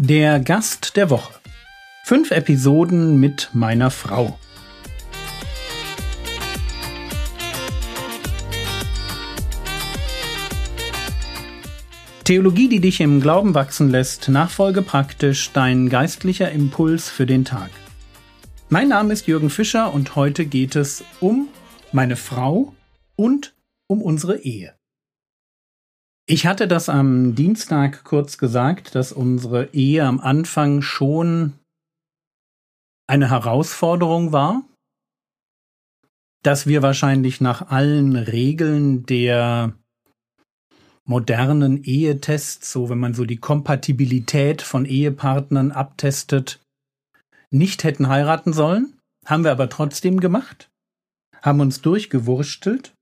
Der Gast der Woche. Fünf Episoden mit meiner Frau. Theologie, die dich im Glauben wachsen lässt, nachfolge praktisch dein geistlicher Impuls für den Tag. Mein Name ist Jürgen Fischer und heute geht es um meine Frau und um unsere Ehe. Ich hatte das am Dienstag kurz gesagt, dass unsere Ehe am Anfang schon eine Herausforderung war, dass wir wahrscheinlich nach allen Regeln der modernen Ehetests, so wenn man so die Kompatibilität von Ehepartnern abtestet, nicht hätten heiraten sollen, haben wir aber trotzdem gemacht, haben uns durchgewurstelt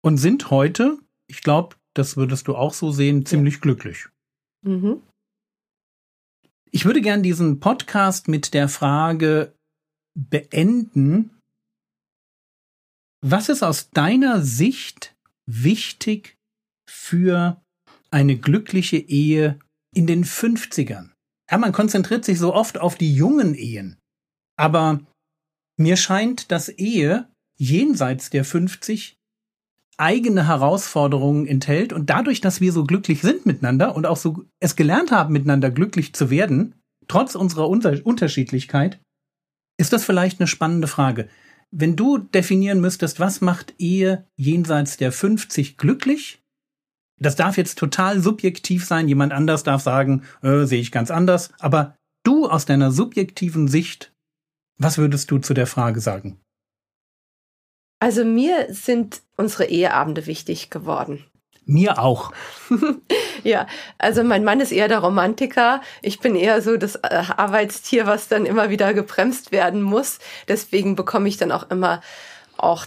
und sind heute, ich glaube, das würdest du auch so sehen, ziemlich ja. glücklich. Mhm. Ich würde gern diesen Podcast mit der Frage beenden, was ist aus deiner Sicht wichtig für eine glückliche Ehe in den 50ern? Ja, man konzentriert sich so oft auf die jungen Ehen, aber mir scheint, dass Ehe jenseits der 50 eigene Herausforderungen enthält und dadurch, dass wir so glücklich sind miteinander und auch so es gelernt haben, miteinander glücklich zu werden, trotz unserer Unter Unterschiedlichkeit, ist das vielleicht eine spannende Frage. Wenn du definieren müsstest, was macht Ehe jenseits der 50 glücklich? Das darf jetzt total subjektiv sein. Jemand anders darf sagen, äh, sehe ich ganz anders. Aber du aus deiner subjektiven Sicht, was würdest du zu der Frage sagen? Also mir sind unsere Eheabende wichtig geworden. Mir auch. ja, also mein Mann ist eher der Romantiker. Ich bin eher so das äh, Arbeitstier, was dann immer wieder gebremst werden muss. Deswegen bekomme ich dann auch immer auch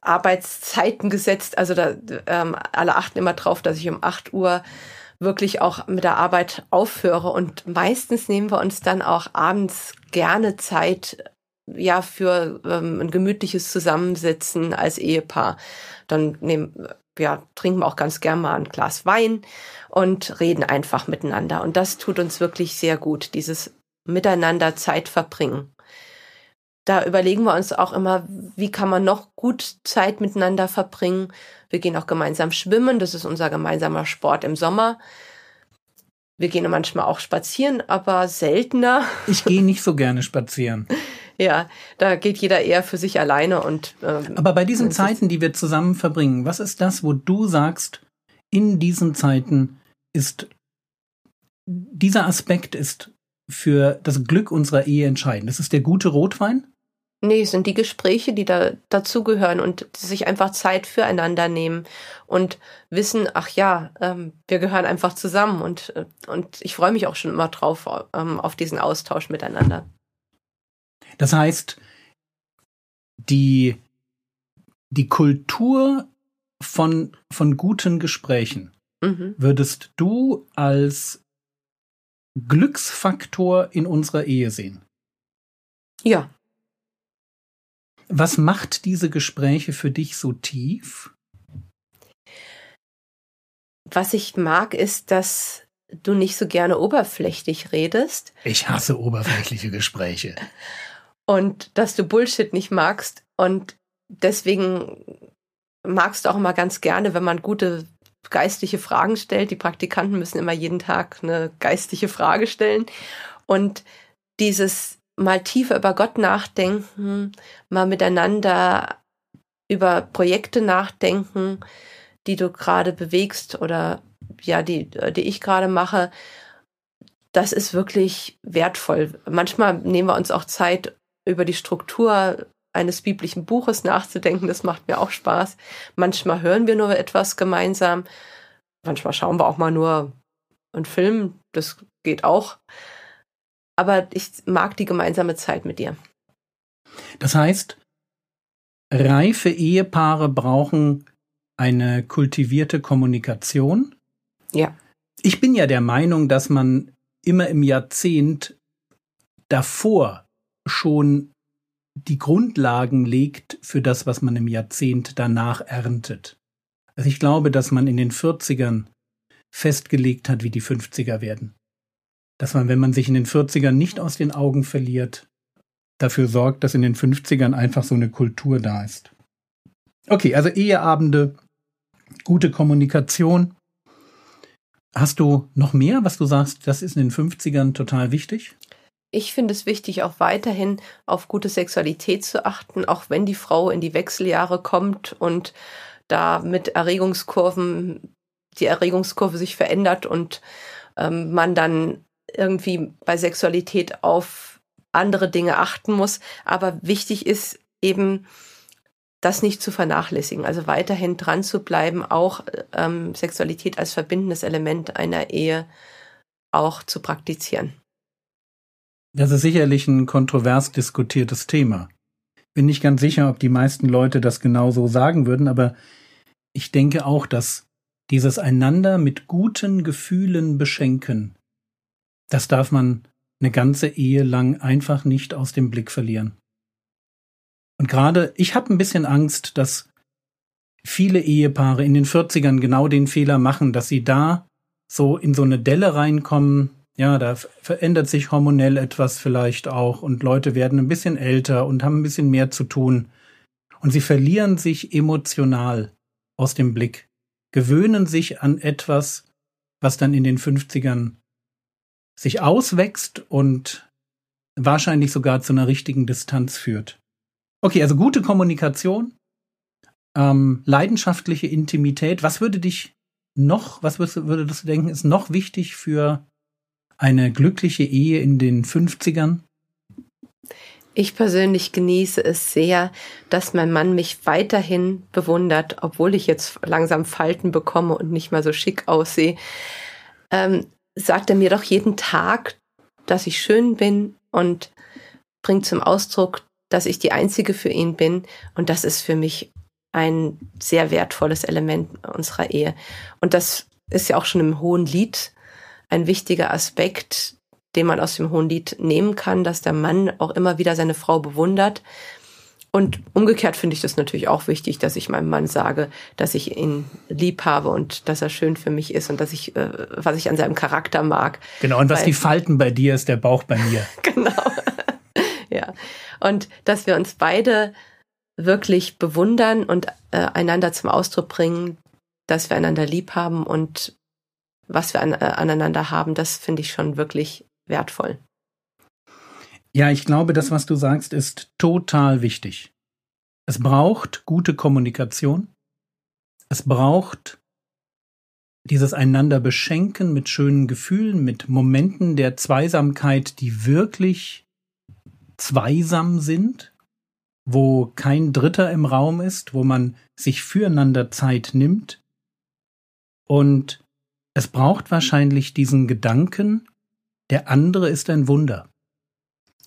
Arbeitszeiten gesetzt. Also da, ähm, alle achten immer drauf, dass ich um 8 Uhr wirklich auch mit der Arbeit aufhöre. Und meistens nehmen wir uns dann auch abends gerne Zeit ja für ähm, ein gemütliches Zusammensitzen als Ehepaar. Dann nehmen, ja, trinken wir auch ganz gern mal ein Glas Wein und reden einfach miteinander. Und das tut uns wirklich sehr gut, dieses Miteinander Zeit verbringen. Da überlegen wir uns auch immer, wie kann man noch gut Zeit miteinander verbringen. Wir gehen auch gemeinsam schwimmen, das ist unser gemeinsamer Sport im Sommer. Wir gehen manchmal auch spazieren, aber seltener. Ich gehe nicht so gerne spazieren. Ja, da geht jeder eher für sich alleine und. Ähm, Aber bei diesen Zeiten, die wir zusammen verbringen, was ist das, wo du sagst, in diesen Zeiten ist dieser Aspekt ist für das Glück unserer Ehe entscheidend? Das ist der gute Rotwein? Nee, es sind die Gespräche, die da dazugehören und sich einfach Zeit füreinander nehmen und wissen, ach ja, ähm, wir gehören einfach zusammen und, äh, und ich freue mich auch schon immer drauf, ähm, auf diesen Austausch miteinander. Das heißt, die, die Kultur von, von guten Gesprächen mhm. würdest du als Glücksfaktor in unserer Ehe sehen? Ja. Was macht diese Gespräche für dich so tief? Was ich mag, ist, dass du nicht so gerne oberflächlich redest. Ich hasse oberflächliche Gespräche. und dass du Bullshit nicht magst und deswegen magst du auch immer ganz gerne, wenn man gute geistliche Fragen stellt. Die Praktikanten müssen immer jeden Tag eine geistliche Frage stellen und dieses mal tiefer über Gott nachdenken, mal miteinander über Projekte nachdenken, die du gerade bewegst oder ja, die, die ich gerade mache, das ist wirklich wertvoll. Manchmal nehmen wir uns auch Zeit, über die Struktur eines biblischen Buches nachzudenken. Das macht mir auch Spaß. Manchmal hören wir nur etwas gemeinsam. Manchmal schauen wir auch mal nur einen Film. Das geht auch. Aber ich mag die gemeinsame Zeit mit dir. Das heißt, reife Ehepaare brauchen eine kultivierte Kommunikation. Ja. Ich bin ja der Meinung, dass man immer im Jahrzehnt davor schon die Grundlagen legt für das, was man im Jahrzehnt danach erntet. Also ich glaube, dass man in den 40ern festgelegt hat, wie die 50er werden. dass man, wenn man sich in den 40ern nicht aus den Augen verliert, dafür sorgt, dass in den 50ern einfach so eine Kultur da ist. Okay, also Eheabende, gute Kommunikation. Hast du noch mehr, was du sagst, das ist in den 50ern total wichtig? Ich finde es wichtig, auch weiterhin auf gute Sexualität zu achten, auch wenn die Frau in die Wechseljahre kommt und da mit Erregungskurven, die Erregungskurve sich verändert und ähm, man dann irgendwie bei Sexualität auf andere Dinge achten muss. Aber wichtig ist eben, das nicht zu vernachlässigen, also weiterhin dran zu bleiben, auch ähm, Sexualität als verbindendes Element einer Ehe auch zu praktizieren. Das ist sicherlich ein kontrovers diskutiertes Thema. Bin nicht ganz sicher, ob die meisten Leute das genauso sagen würden, aber ich denke auch, dass dieses einander mit guten Gefühlen beschenken, das darf man eine ganze Ehe lang einfach nicht aus dem Blick verlieren. Und gerade, ich habe ein bisschen Angst, dass viele Ehepaare in den 40ern genau den Fehler machen, dass sie da so in so eine Delle reinkommen. Ja, da verändert sich hormonell etwas vielleicht auch und Leute werden ein bisschen älter und haben ein bisschen mehr zu tun. Und sie verlieren sich emotional aus dem Blick, gewöhnen sich an etwas, was dann in den 50ern sich auswächst und wahrscheinlich sogar zu einer richtigen Distanz führt. Okay, also gute Kommunikation, ähm, leidenschaftliche Intimität. Was würde dich noch, was würdest, würdest du denken, ist noch wichtig für eine glückliche Ehe in den 50ern? Ich persönlich genieße es sehr, dass mein Mann mich weiterhin bewundert, obwohl ich jetzt langsam Falten bekomme und nicht mehr so schick aussehe. Ähm, sagt er mir doch jeden Tag, dass ich schön bin und bringt zum Ausdruck, dass ich die Einzige für ihn bin. Und das ist für mich ein sehr wertvolles Element unserer Ehe. Und das ist ja auch schon im Hohen Lied ein wichtiger Aspekt, den man aus dem Hohen Lied nehmen kann, dass der Mann auch immer wieder seine Frau bewundert und umgekehrt finde ich das natürlich auch wichtig, dass ich meinem Mann sage, dass ich ihn lieb habe und dass er schön für mich ist und dass ich, äh, was ich an seinem Charakter mag. Genau, und was Weil, die Falten bei dir ist, der Bauch bei mir. genau. ja. Und dass wir uns beide wirklich bewundern und äh, einander zum Ausdruck bringen, dass wir einander lieb haben und was wir an, äh, aneinander haben, das finde ich schon wirklich wertvoll. Ja, ich glaube, das, was du sagst, ist total wichtig. Es braucht gute Kommunikation. Es braucht dieses einander beschenken mit schönen Gefühlen, mit Momenten der Zweisamkeit, die wirklich zweisam sind, wo kein Dritter im Raum ist, wo man sich füreinander Zeit nimmt. Und es braucht wahrscheinlich diesen Gedanken, der andere ist ein Wunder.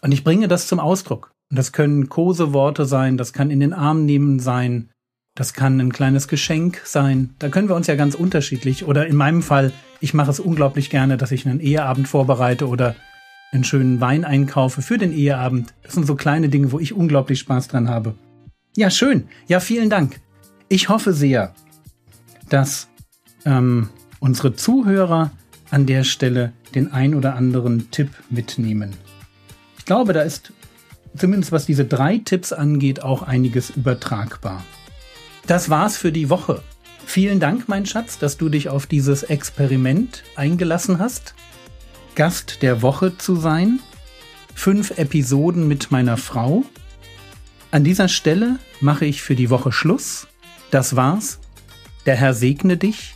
Und ich bringe das zum Ausdruck. Und das können Koseworte sein, das kann in den Arm nehmen sein, das kann ein kleines Geschenk sein. Da können wir uns ja ganz unterschiedlich. Oder in meinem Fall, ich mache es unglaublich gerne, dass ich einen Eheabend vorbereite oder einen schönen Wein einkaufe für den Eheabend. Das sind so kleine Dinge, wo ich unglaublich Spaß dran habe. Ja, schön. Ja, vielen Dank. Ich hoffe sehr, dass ähm, unsere Zuhörer an der Stelle den ein oder anderen Tipp mitnehmen. Ich glaube, da ist zumindest was diese drei Tipps angeht auch einiges übertragbar. Das war's für die Woche. Vielen Dank, mein Schatz, dass du dich auf dieses Experiment eingelassen hast, Gast der Woche zu sein. Fünf Episoden mit meiner Frau. An dieser Stelle mache ich für die Woche Schluss. Das war's. Der Herr segne dich,